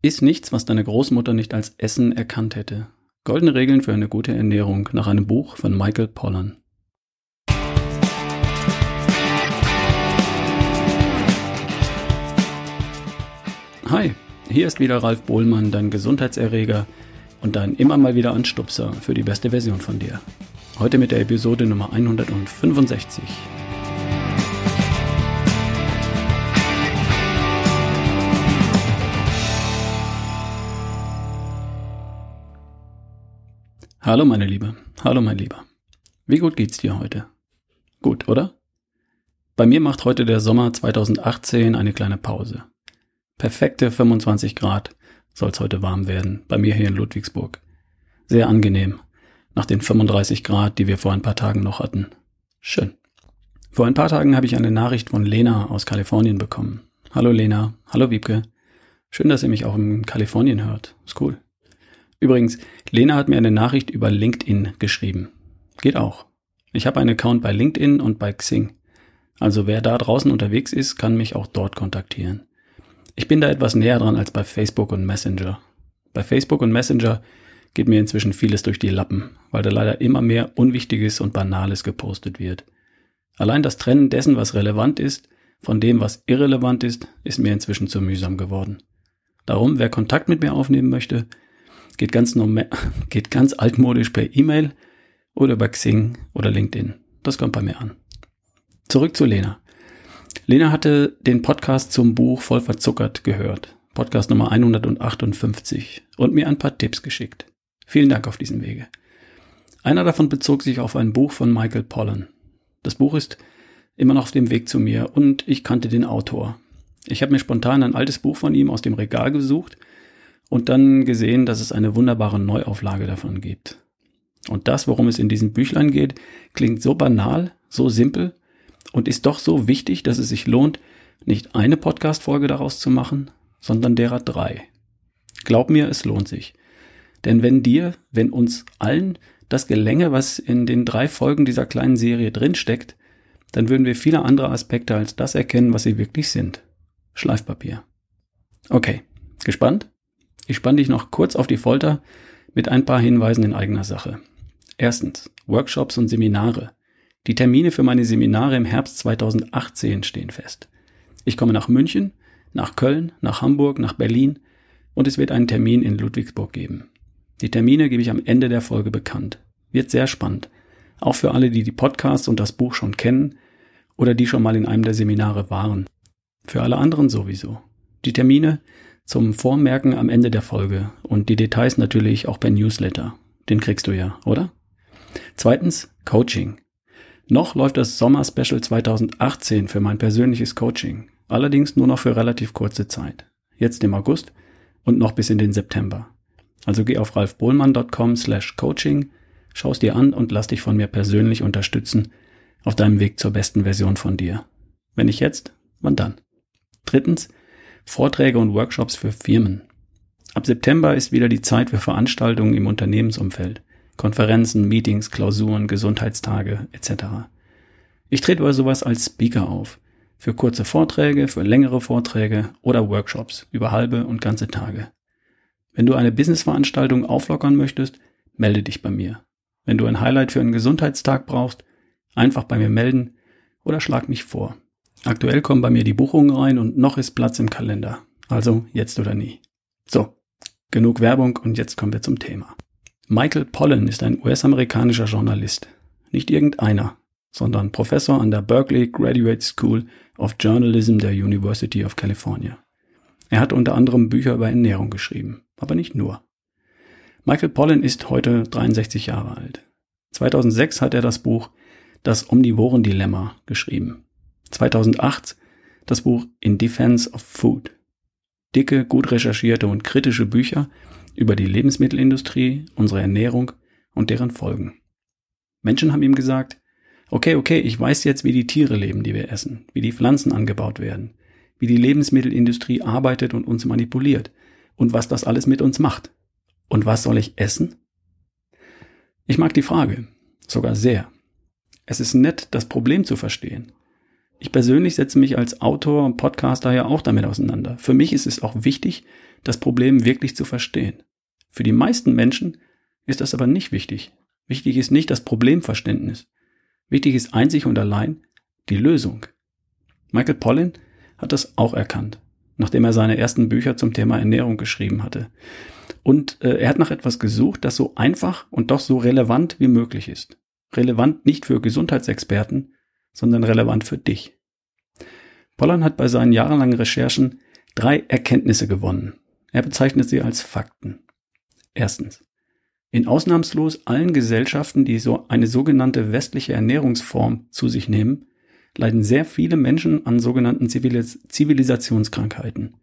Iss nichts, was deine Großmutter nicht als Essen erkannt hätte. Goldene Regeln für eine gute Ernährung nach einem Buch von Michael Pollan. Hi, hier ist wieder Ralf Bohlmann, dein Gesundheitserreger und dein immer mal wieder Anstupser für die beste Version von dir. Heute mit der Episode Nummer 165. Hallo meine Liebe, hallo mein Lieber. Wie gut geht's dir heute? Gut, oder? Bei mir macht heute der Sommer 2018 eine kleine Pause. Perfekte 25 Grad soll's heute warm werden, bei mir hier in Ludwigsburg. Sehr angenehm, nach den 35 Grad, die wir vor ein paar Tagen noch hatten. Schön. Vor ein paar Tagen habe ich eine Nachricht von Lena aus Kalifornien bekommen. Hallo Lena, hallo Wiebke. Schön, dass ihr mich auch in Kalifornien hört. Ist cool. Übrigens, Lena hat mir eine Nachricht über LinkedIn geschrieben. Geht auch. Ich habe einen Account bei LinkedIn und bei Xing. Also wer da draußen unterwegs ist, kann mich auch dort kontaktieren. Ich bin da etwas näher dran als bei Facebook und Messenger. Bei Facebook und Messenger geht mir inzwischen vieles durch die Lappen, weil da leider immer mehr Unwichtiges und Banales gepostet wird. Allein das Trennen dessen, was relevant ist, von dem, was irrelevant ist, ist mir inzwischen zu mühsam geworden. Darum, wer Kontakt mit mir aufnehmen möchte, Geht ganz, geht ganz altmodisch per E-Mail oder über Xing oder LinkedIn. Das kommt bei mir an. Zurück zu Lena. Lena hatte den Podcast zum Buch Voll verzuckert gehört. Podcast Nummer 158 und mir ein paar Tipps geschickt. Vielen Dank auf diesem Wege. Einer davon bezog sich auf ein Buch von Michael Pollan. Das Buch ist immer noch auf dem Weg zu mir und ich kannte den Autor. Ich habe mir spontan ein altes Buch von ihm aus dem Regal gesucht und dann gesehen, dass es eine wunderbare Neuauflage davon gibt. Und das, worum es in diesem Büchlein geht, klingt so banal, so simpel und ist doch so wichtig, dass es sich lohnt, nicht eine Podcast-Folge daraus zu machen, sondern derer drei. Glaub mir, es lohnt sich. Denn wenn dir, wenn uns allen das gelänge, was in den drei Folgen dieser kleinen Serie drinsteckt, dann würden wir viele andere Aspekte als das erkennen, was sie wirklich sind. Schleifpapier. Okay, gespannt? Ich spann dich noch kurz auf die Folter mit ein paar Hinweisen in eigener Sache. Erstens, Workshops und Seminare. Die Termine für meine Seminare im Herbst 2018 stehen fest. Ich komme nach München, nach Köln, nach Hamburg, nach Berlin und es wird einen Termin in Ludwigsburg geben. Die Termine gebe ich am Ende der Folge bekannt. Wird sehr spannend. Auch für alle, die die Podcasts und das Buch schon kennen oder die schon mal in einem der Seminare waren. Für alle anderen sowieso. Die Termine zum Vormerken am Ende der Folge und die Details natürlich auch per Newsletter. Den kriegst du ja, oder? Zweitens, Coaching. Noch läuft das Sommer-Special 2018 für mein persönliches Coaching. Allerdings nur noch für relativ kurze Zeit. Jetzt im August und noch bis in den September. Also geh auf ralfbohlmann.com slash coaching, schaust dir an und lass dich von mir persönlich unterstützen auf deinem Weg zur besten Version von dir. Wenn nicht jetzt, wann dann? Drittens, Vorträge und Workshops für Firmen. Ab September ist wieder die Zeit für Veranstaltungen im Unternehmensumfeld. Konferenzen, Meetings, Klausuren, Gesundheitstage etc. Ich trete bei sowas als Speaker auf. Für kurze Vorträge, für längere Vorträge oder Workshops über halbe und ganze Tage. Wenn du eine Businessveranstaltung auflockern möchtest, melde dich bei mir. Wenn du ein Highlight für einen Gesundheitstag brauchst, einfach bei mir melden oder schlag mich vor. Aktuell kommen bei mir die Buchungen rein und noch ist Platz im Kalender. Also jetzt oder nie. So, genug Werbung und jetzt kommen wir zum Thema. Michael Pollan ist ein US-amerikanischer Journalist. Nicht irgendeiner, sondern Professor an der Berkeley Graduate School of Journalism der University of California. Er hat unter anderem Bücher über Ernährung geschrieben, aber nicht nur. Michael Pollan ist heute 63 Jahre alt. 2006 hat er das Buch Das Omnivoren-Dilemma geschrieben. 2008 das Buch In Defense of Food. Dicke, gut recherchierte und kritische Bücher über die Lebensmittelindustrie, unsere Ernährung und deren Folgen. Menschen haben ihm gesagt, okay, okay, ich weiß jetzt, wie die Tiere leben, die wir essen, wie die Pflanzen angebaut werden, wie die Lebensmittelindustrie arbeitet und uns manipuliert und was das alles mit uns macht. Und was soll ich essen? Ich mag die Frage, sogar sehr. Es ist nett, das Problem zu verstehen, ich persönlich setze mich als Autor und Podcaster ja auch damit auseinander. Für mich ist es auch wichtig, das Problem wirklich zu verstehen. Für die meisten Menschen ist das aber nicht wichtig. Wichtig ist nicht das Problemverständnis. Wichtig ist einzig und allein die Lösung. Michael Pollan hat das auch erkannt, nachdem er seine ersten Bücher zum Thema Ernährung geschrieben hatte. Und äh, er hat nach etwas gesucht, das so einfach und doch so relevant wie möglich ist. Relevant nicht für Gesundheitsexperten, sondern relevant für dich. Pollan hat bei seinen jahrelangen Recherchen drei Erkenntnisse gewonnen. Er bezeichnet sie als Fakten. Erstens. In ausnahmslos allen Gesellschaften, die so eine sogenannte westliche Ernährungsform zu sich nehmen, leiden sehr viele Menschen an sogenannten Zivilis Zivilisationskrankheiten.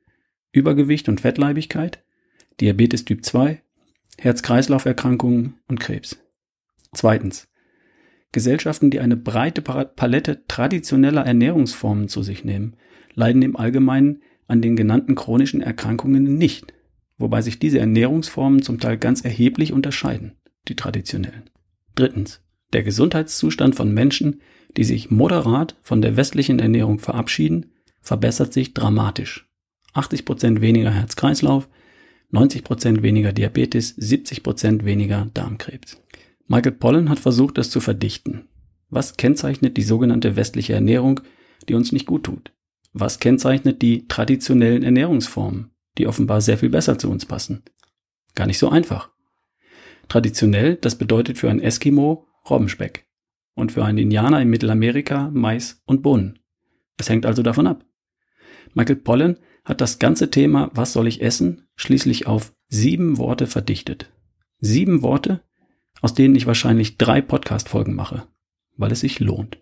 Übergewicht und Fettleibigkeit, Diabetes Typ 2, Herz-Kreislauf-Erkrankungen und Krebs. Zweitens. Gesellschaften, die eine breite Palette traditioneller Ernährungsformen zu sich nehmen, leiden im Allgemeinen an den genannten chronischen Erkrankungen nicht, wobei sich diese Ernährungsformen zum Teil ganz erheblich unterscheiden, die traditionellen. Drittens. Der Gesundheitszustand von Menschen, die sich moderat von der westlichen Ernährung verabschieden, verbessert sich dramatisch. 80% weniger Herz-Kreislauf, 90% weniger Diabetes, 70% weniger Darmkrebs. Michael Pollan hat versucht, das zu verdichten. Was kennzeichnet die sogenannte westliche Ernährung, die uns nicht gut tut? Was kennzeichnet die traditionellen Ernährungsformen, die offenbar sehr viel besser zu uns passen? Gar nicht so einfach. Traditionell, das bedeutet für ein Eskimo Robbenspeck und für einen Indianer in Mittelamerika Mais und Bohnen. Es hängt also davon ab. Michael Pollan hat das ganze Thema Was soll ich essen schließlich auf sieben Worte verdichtet. Sieben Worte, aus denen ich wahrscheinlich drei Podcast-Folgen mache, weil es sich lohnt.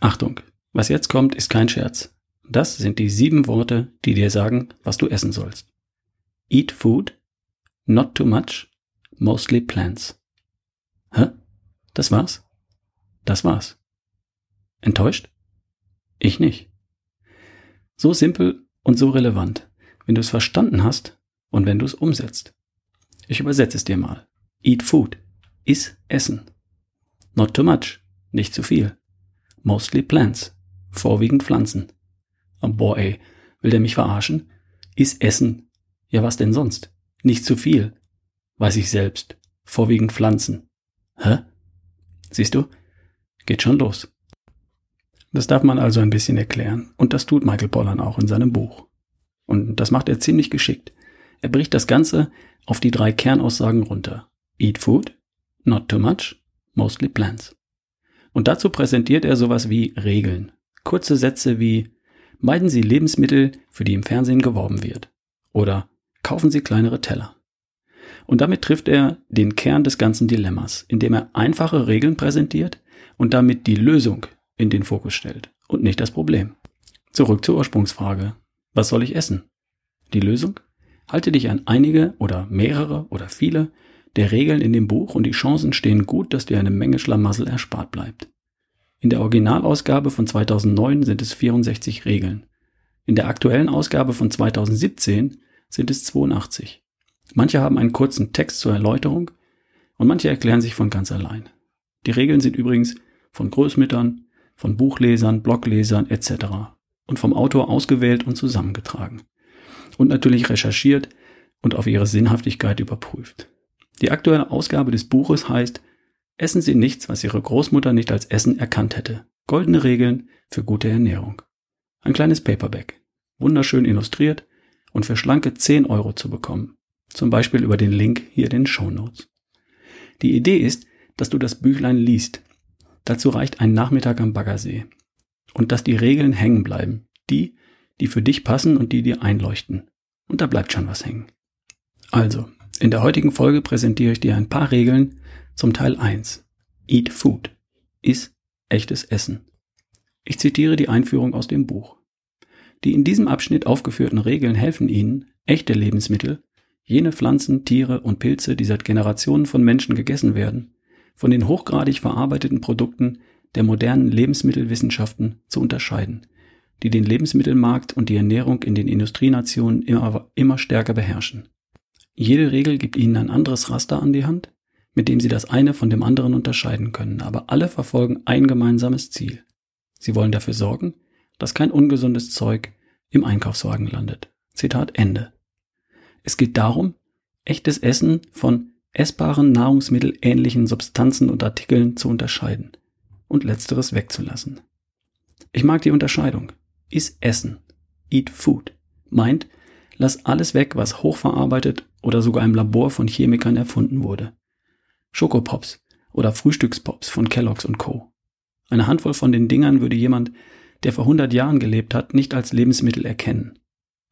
Achtung, was jetzt kommt, ist kein Scherz. Das sind die sieben Worte, die dir sagen, was du essen sollst. Eat food, not too much, mostly plants. Hä? Das war's? Das war's. Enttäuscht? Ich nicht. So simpel und so relevant, wenn du es verstanden hast und wenn du es umsetzt. Ich übersetze es dir mal. Eat food. Iss Essen. Not too much. Nicht zu viel. Mostly plants. Vorwiegend Pflanzen. Oh boah, ey. Will der mich verarschen? Iss Essen. Ja, was denn sonst? Nicht zu viel. Weiß ich selbst. Vorwiegend Pflanzen. Hä? Siehst du? Geht schon los. Das darf man also ein bisschen erklären. Und das tut Michael Pollan auch in seinem Buch. Und das macht er ziemlich geschickt. Er bricht das Ganze auf die drei Kernaussagen runter. Eat food, not too much, mostly plants. Und dazu präsentiert er sowas wie Regeln. Kurze Sätze wie Meiden Sie Lebensmittel, für die im Fernsehen geworben wird. Oder kaufen Sie kleinere Teller. Und damit trifft er den Kern des ganzen Dilemmas, indem er einfache Regeln präsentiert und damit die Lösung in den Fokus stellt und nicht das Problem. Zurück zur Ursprungsfrage. Was soll ich essen? Die Lösung? Halte dich an einige oder mehrere oder viele der Regeln in dem Buch und die Chancen stehen gut, dass dir eine Menge Schlamassel erspart bleibt. In der Originalausgabe von 2009 sind es 64 Regeln. In der aktuellen Ausgabe von 2017 sind es 82. Manche haben einen kurzen Text zur Erläuterung und manche erklären sich von ganz allein. Die Regeln sind übrigens von Großmüttern, von Buchlesern, Bloglesern etc. und vom Autor ausgewählt und zusammengetragen. Und natürlich recherchiert und auf ihre Sinnhaftigkeit überprüft. Die aktuelle Ausgabe des Buches heißt Essen Sie nichts, was Ihre Großmutter nicht als Essen erkannt hätte. Goldene Regeln für gute Ernährung. Ein kleines Paperback. Wunderschön illustriert und für schlanke 10 Euro zu bekommen. Zum Beispiel über den Link hier in den Show Notes. Die Idee ist, dass du das Büchlein liest. Dazu reicht ein Nachmittag am Baggersee. Und dass die Regeln hängen bleiben. Die, die für dich passen und die dir einleuchten. Und da bleibt schon was hängen. Also, in der heutigen Folge präsentiere ich dir ein paar Regeln zum Teil 1. Eat Food. Iss echtes Essen. Ich zitiere die Einführung aus dem Buch. Die in diesem Abschnitt aufgeführten Regeln helfen Ihnen, echte Lebensmittel, jene Pflanzen, Tiere und Pilze, die seit Generationen von Menschen gegessen werden, von den hochgradig verarbeiteten Produkten der modernen Lebensmittelwissenschaften zu unterscheiden, die den Lebensmittelmarkt und die Ernährung in den Industrienationen immer, immer stärker beherrschen. Jede Regel gibt Ihnen ein anderes Raster an die Hand, mit dem Sie das eine von dem anderen unterscheiden können, aber alle verfolgen ein gemeinsames Ziel. Sie wollen dafür sorgen, dass kein ungesundes Zeug im Einkaufswagen landet. Zitat Ende. Es geht darum, echtes Essen von essbaren nahrungsmittelähnlichen Substanzen und Artikeln zu unterscheiden und letzteres wegzulassen. Ich mag die Unterscheidung. Is Essen. Eat Food. Meint, lass alles weg, was hochverarbeitet oder sogar im Labor von Chemikern erfunden wurde. Schokopops oder Frühstückspops von Kellogg's und Co. Eine Handvoll von den Dingern würde jemand, der vor 100 Jahren gelebt hat, nicht als Lebensmittel erkennen.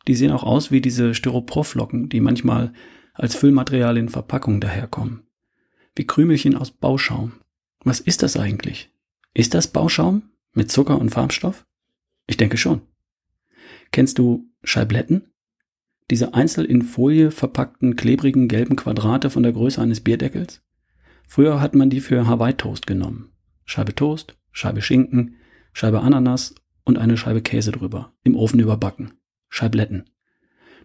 Die sehen auch aus wie diese Styroporflocken, die manchmal als Füllmaterial in Verpackungen daherkommen. Wie Krümelchen aus Bauschaum. Was ist das eigentlich? Ist das Bauschaum mit Zucker und Farbstoff? Ich denke schon. Kennst du Scheibletten? Diese einzeln in Folie verpackten, klebrigen, gelben Quadrate von der Größe eines Bierdeckels? Früher hat man die für Hawaii-Toast genommen. Scheibe Toast, Scheibe Schinken, Scheibe Ananas und eine Scheibe Käse drüber, im Ofen überbacken. Scheibletten.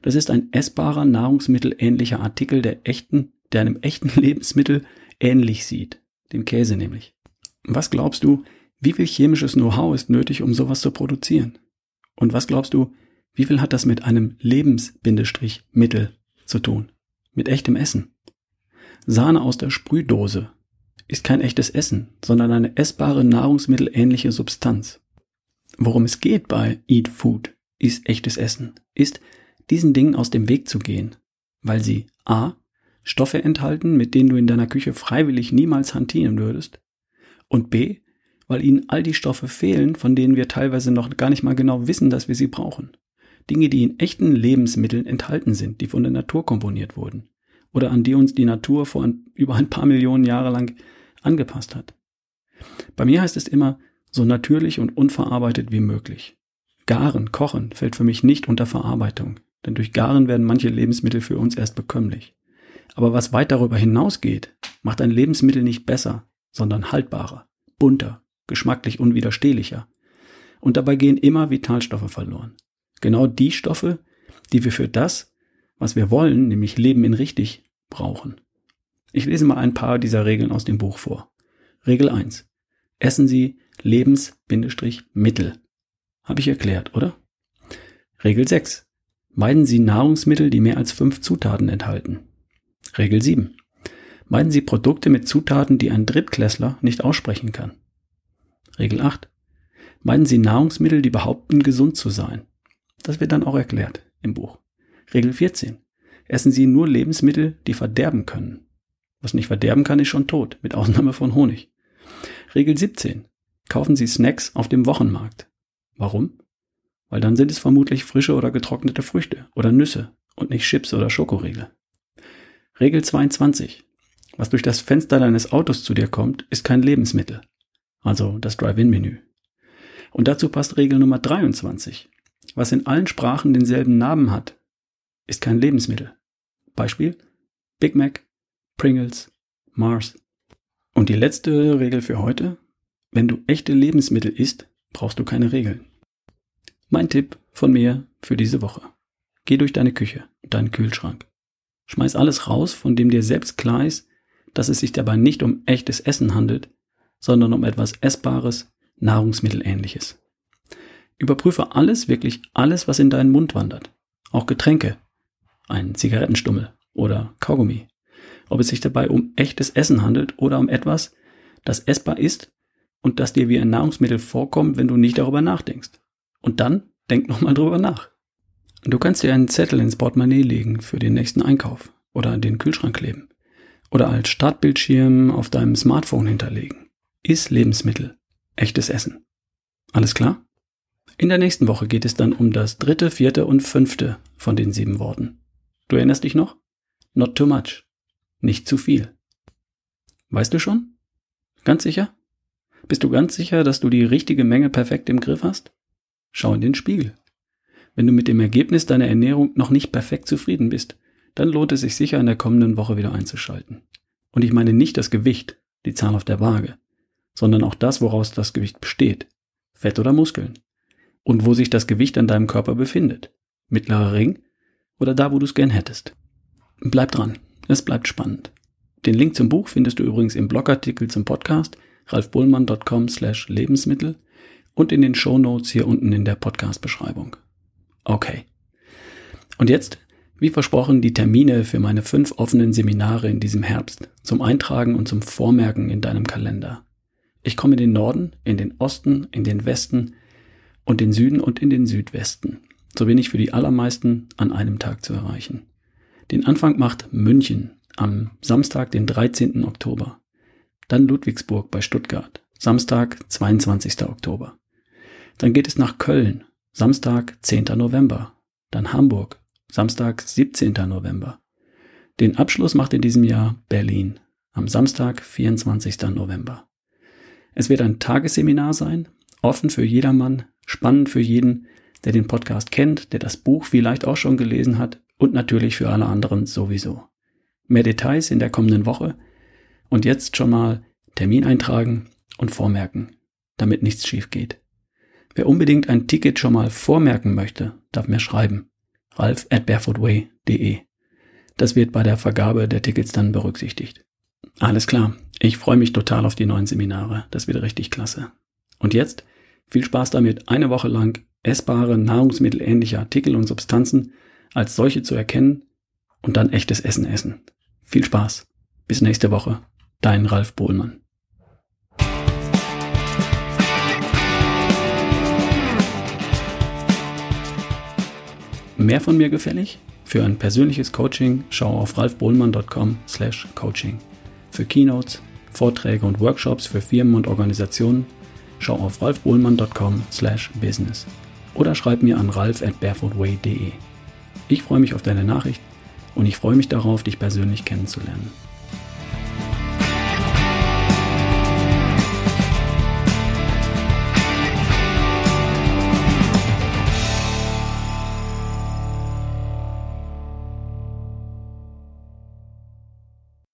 Das ist ein essbarer, nahrungsmittelähnlicher Artikel der echten, der einem echten Lebensmittel ähnlich sieht. Dem Käse nämlich. Was glaubst du, wie viel chemisches Know-how ist nötig, um sowas zu produzieren? Und was glaubst du, wie viel hat das mit einem Lebensmittel zu tun? Mit echtem Essen? Sahne aus der Sprühdose ist kein echtes Essen, sondern eine essbare nahrungsmittelähnliche Substanz. Worum es geht bei Eat Food ist echtes Essen, ist diesen Dingen aus dem Weg zu gehen, weil sie a. Stoffe enthalten, mit denen du in deiner Küche freiwillig niemals hantieren würdest, und b. weil ihnen all die Stoffe fehlen, von denen wir teilweise noch gar nicht mal genau wissen, dass wir sie brauchen. Dinge, die in echten Lebensmitteln enthalten sind, die von der Natur komponiert wurden oder an die uns die Natur vor ein, über ein paar Millionen Jahre lang angepasst hat. Bei mir heißt es immer, so natürlich und unverarbeitet wie möglich. Garen, Kochen fällt für mich nicht unter Verarbeitung, denn durch Garen werden manche Lebensmittel für uns erst bekömmlich. Aber was weit darüber hinausgeht, macht ein Lebensmittel nicht besser, sondern haltbarer, bunter, geschmacklich unwiderstehlicher. Und dabei gehen immer Vitalstoffe verloren. Genau die Stoffe, die wir für das, was wir wollen, nämlich Leben in richtig, brauchen. Ich lese mal ein paar dieser Regeln aus dem Buch vor. Regel 1. Essen Sie Lebens-Mittel. Habe ich erklärt, oder? Regel 6. Meiden Sie Nahrungsmittel, die mehr als fünf Zutaten enthalten. Regel 7. Meiden Sie Produkte mit Zutaten, die ein Drittklässler nicht aussprechen kann. Regel 8. Meiden Sie Nahrungsmittel, die behaupten, gesund zu sein. Das wird dann auch erklärt im Buch. Regel 14. Essen Sie nur Lebensmittel, die verderben können. Was nicht verderben kann, ist schon tot, mit Ausnahme von Honig. Regel 17. Kaufen Sie Snacks auf dem Wochenmarkt. Warum? Weil dann sind es vermutlich frische oder getrocknete Früchte oder Nüsse und nicht Chips oder Schokoriegel. Regel 22. Was durch das Fenster deines Autos zu dir kommt, ist kein Lebensmittel. Also das Drive-In-Menü. Und dazu passt Regel Nummer 23. Was in allen Sprachen denselben Namen hat, ist kein Lebensmittel. Beispiel Big Mac, Pringles, Mars. Und die letzte Regel für heute. Wenn du echte Lebensmittel isst, brauchst du keine Regeln. Mein Tipp von mir für diese Woche. Geh durch deine Küche und deinen Kühlschrank. Schmeiß alles raus, von dem dir selbst klar ist, dass es sich dabei nicht um echtes Essen handelt, sondern um etwas Essbares, Nahrungsmittelähnliches. Überprüfe alles, wirklich alles, was in deinen Mund wandert. Auch Getränke, ein Zigarettenstummel oder Kaugummi. Ob es sich dabei um echtes Essen handelt oder um etwas, das essbar ist und das dir wie ein Nahrungsmittel vorkommt, wenn du nicht darüber nachdenkst. Und dann denk nochmal drüber nach. Du kannst dir einen Zettel ins Portemonnaie legen für den nächsten Einkauf oder an den Kühlschrank kleben oder als Startbildschirm auf deinem Smartphone hinterlegen. Iss Lebensmittel. Echtes Essen. Alles klar? In der nächsten Woche geht es dann um das dritte, vierte und fünfte von den sieben Worten. Du erinnerst dich noch? Not too much. Nicht zu viel. Weißt du schon? Ganz sicher? Bist du ganz sicher, dass du die richtige Menge perfekt im Griff hast? Schau in den Spiegel. Wenn du mit dem Ergebnis deiner Ernährung noch nicht perfekt zufrieden bist, dann lohnt es sich sicher in der kommenden Woche wieder einzuschalten. Und ich meine nicht das Gewicht, die Zahl auf der Waage, sondern auch das, woraus das Gewicht besteht. Fett oder Muskeln. Und wo sich das Gewicht an deinem Körper befindet. Mittlerer Ring oder da, wo du es gern hättest. Bleib dran, es bleibt spannend. Den Link zum Buch findest du übrigens im Blogartikel zum Podcast ralfbullmann.com slash Lebensmittel und in den Show Notes hier unten in der Podcast-Beschreibung. Okay. Und jetzt Wie versprochen, die Termine für meine fünf offenen Seminare in diesem Herbst zum Eintragen und zum Vormerken in deinem Kalender. Ich komme in den Norden, in den Osten, in den Westen und den Süden und in den Südwesten. So bin ich für die allermeisten an einem Tag zu erreichen. Den Anfang macht München am Samstag, den 13. Oktober. Dann Ludwigsburg bei Stuttgart, Samstag, 22. Oktober. Dann geht es nach Köln, Samstag, 10. November. Dann Hamburg, Samstag, 17. November. Den Abschluss macht in diesem Jahr Berlin am Samstag, 24. November. Es wird ein Tagesseminar sein, offen für jedermann, spannend für jeden, der den Podcast kennt, der das Buch vielleicht auch schon gelesen hat und natürlich für alle anderen sowieso. Mehr Details in der kommenden Woche und jetzt schon mal Termin eintragen und vormerken, damit nichts schief geht. Wer unbedingt ein Ticket schon mal vormerken möchte, darf mir schreiben ralf at barefootway.de. Das wird bei der Vergabe der Tickets dann berücksichtigt. Alles klar. Ich freue mich total auf die neuen Seminare. Das wird richtig klasse. Und jetzt viel Spaß damit, eine Woche lang essbare, nahrungsmittelähnliche Artikel und Substanzen als solche zu erkennen und dann echtes Essen essen. Viel Spaß. Bis nächste Woche. Dein Ralf Bohlmann. Mehr von mir gefällig? Für ein persönliches Coaching schau auf ralfbohlmann.com/coaching. Für Keynotes, Vorträge und Workshops für Firmen und Organisationen schau auf ralfbohlmann.com/business oder schreib mir an ralf at barefootway.de. Ich freue mich auf deine Nachricht und ich freue mich darauf, dich persönlich kennenzulernen.